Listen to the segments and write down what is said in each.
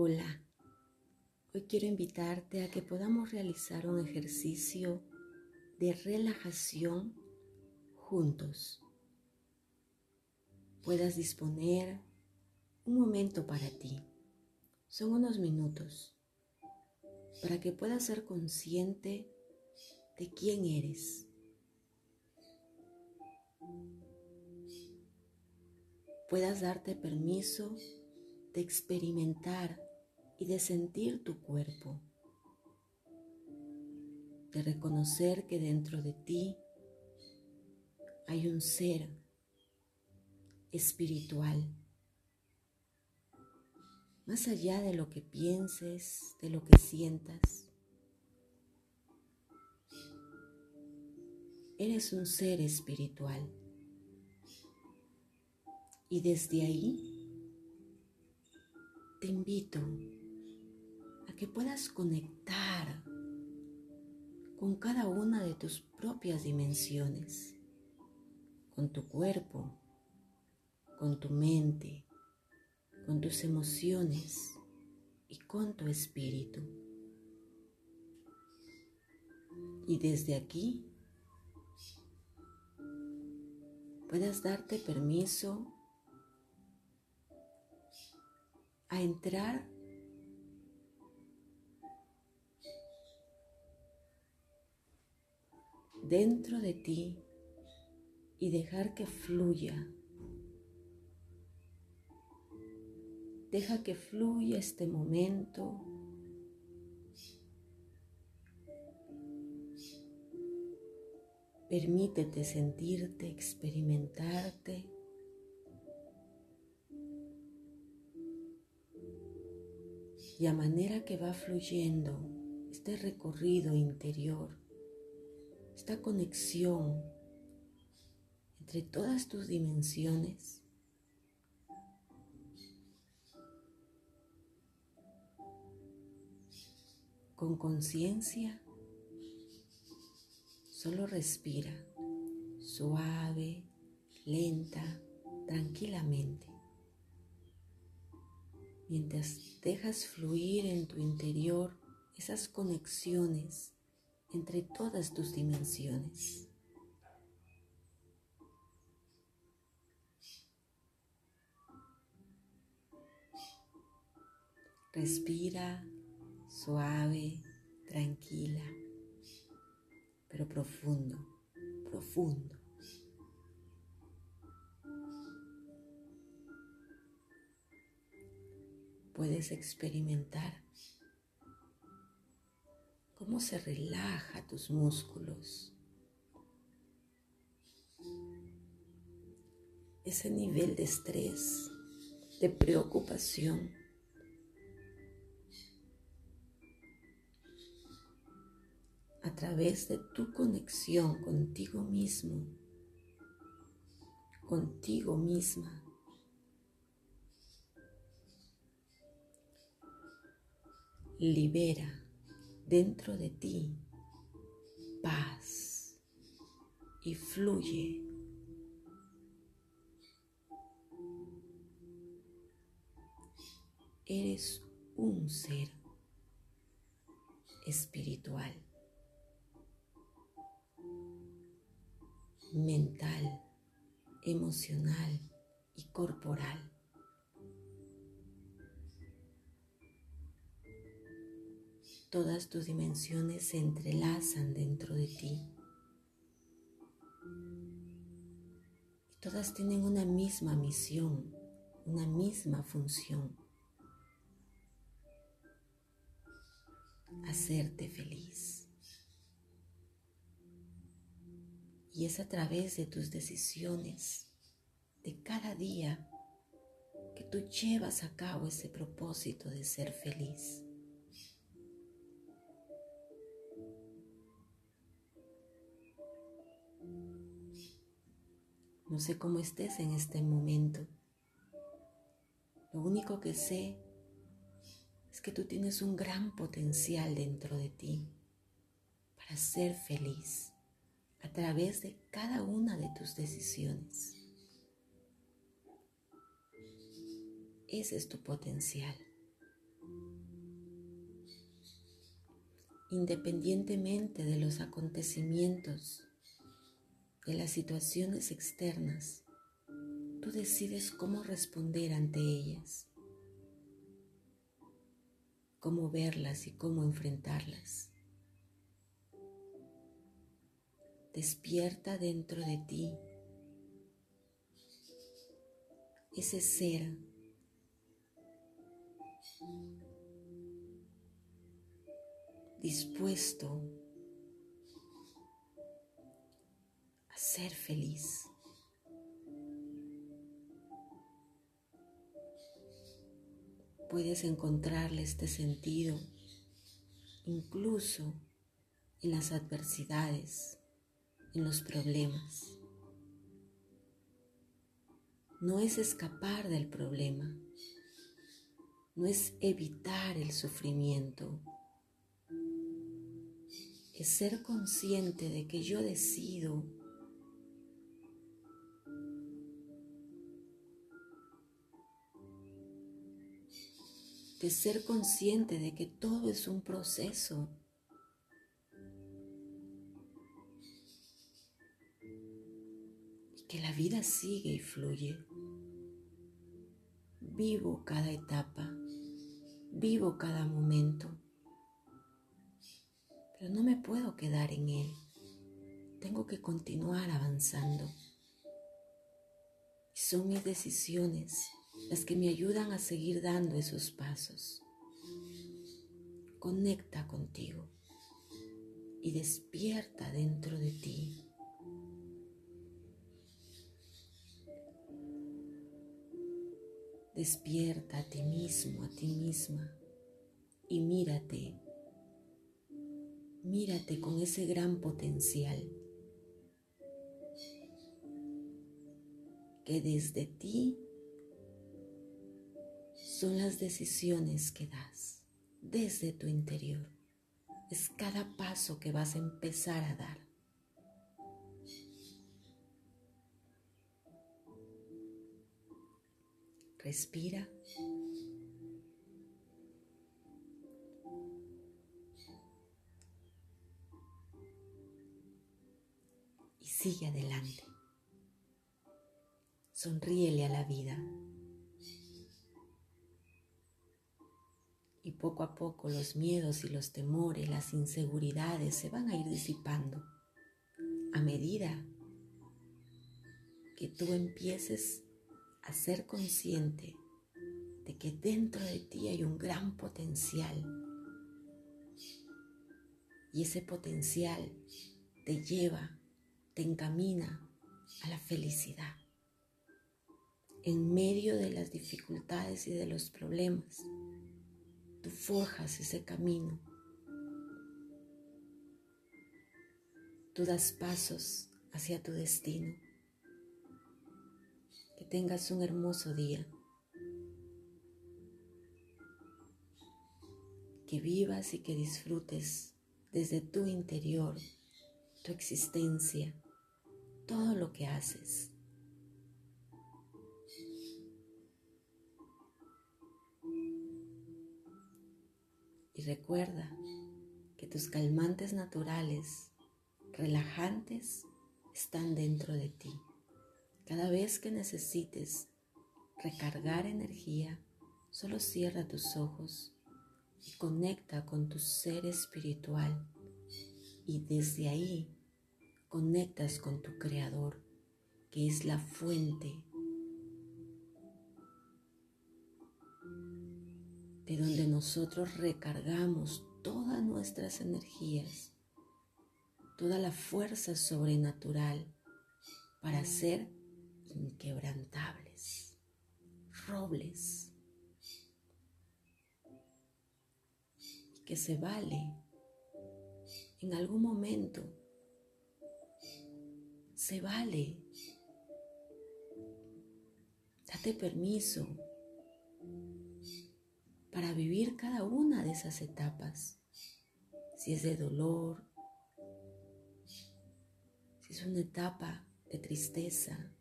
Hola, hoy quiero invitarte a que podamos realizar un ejercicio de relajación juntos. Puedas disponer un momento para ti. Son unos minutos para que puedas ser consciente de quién eres. Puedas darte permiso de experimentar y de sentir tu cuerpo, de reconocer que dentro de ti hay un ser espiritual, más allá de lo que pienses, de lo que sientas. Eres un ser espiritual. Y desde ahí te invito que puedas conectar con cada una de tus propias dimensiones, con tu cuerpo, con tu mente, con tus emociones y con tu espíritu. Y desde aquí puedas darte permiso a entrar dentro de ti y dejar que fluya. Deja que fluya este momento. Permítete sentirte, experimentarte. Y a manera que va fluyendo este recorrido interior, esta conexión entre todas tus dimensiones. Con conciencia, solo respira suave, lenta, tranquilamente. Mientras dejas fluir en tu interior esas conexiones entre todas tus dimensiones. Respira suave, tranquila, pero profundo, profundo. Puedes experimentar cómo se relaja tus músculos. Ese nivel de estrés, de preocupación. A través de tu conexión contigo mismo, contigo misma. Libera dentro de ti paz y fluye. Eres un ser espiritual, mental, emocional y corporal. Todas tus dimensiones se entrelazan dentro de ti. Y todas tienen una misma misión, una misma función. Hacerte feliz. Y es a través de tus decisiones de cada día que tú llevas a cabo ese propósito de ser feliz. No sé cómo estés en este momento. Lo único que sé es que tú tienes un gran potencial dentro de ti para ser feliz a través de cada una de tus decisiones. Ese es tu potencial. Independientemente de los acontecimientos de las situaciones externas, tú decides cómo responder ante ellas, cómo verlas y cómo enfrentarlas. Despierta dentro de ti ese ser dispuesto ser feliz. Puedes encontrarle este sentido incluso en las adversidades, en los problemas. No es escapar del problema, no es evitar el sufrimiento, es ser consciente de que yo decido de ser consciente de que todo es un proceso. Y que la vida sigue y fluye. Vivo cada etapa, vivo cada momento pero no me puedo quedar en él. Tengo que continuar avanzando. Y son mis decisiones las que me ayudan a seguir dando esos pasos. Conecta contigo y despierta dentro de ti. Despierta a ti mismo, a ti misma y mírate Mírate con ese gran potencial que desde ti son las decisiones que das desde tu interior. Es cada paso que vas a empezar a dar. Respira. sigue adelante. Sonríele a la vida. Y poco a poco los miedos y los temores, las inseguridades se van a ir disipando a medida que tú empieces a ser consciente de que dentro de ti hay un gran potencial. Y ese potencial te lleva te encamina a la felicidad. En medio de las dificultades y de los problemas, tú forjas ese camino. Tú das pasos hacia tu destino. Que tengas un hermoso día. Que vivas y que disfrutes desde tu interior tu existencia todo lo que haces. Recuerda que tus calmantes naturales, relajantes, están dentro de ti. Cada vez que necesites recargar energía, solo cierra tus ojos y conecta con tu ser espiritual. Y desde ahí conectas con tu Creador, que es la fuente de donde nosotros recargamos todas nuestras energías, toda la fuerza sobrenatural para ser inquebrantables, robles, que se vale en algún momento se vale. Date permiso para vivir cada una de esas etapas. Si es de dolor, si es una etapa de tristeza,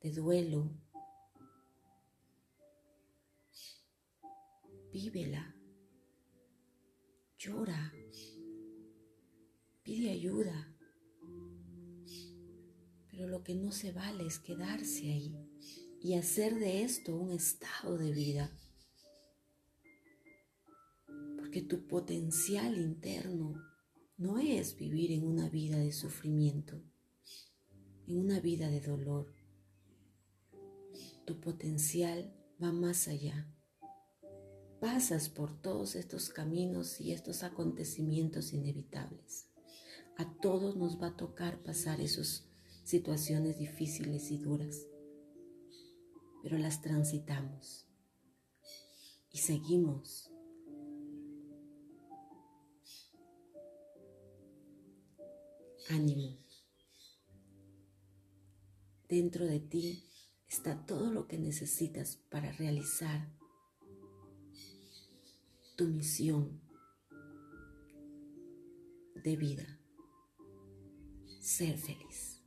de duelo, vívela, llora, ayuda. Pero lo que no se vale es quedarse ahí y hacer de esto un estado de vida. Porque tu potencial interno no es vivir en una vida de sufrimiento, en una vida de dolor. Tu potencial va más allá. Pasas por todos estos caminos y estos acontecimientos inevitables. A todos nos va a tocar pasar esas situaciones difíciles y duras pero las transitamos y seguimos. Ánimo. Dentro de ti está todo lo que necesitas para realizar tu misión de vida. Ser feliz.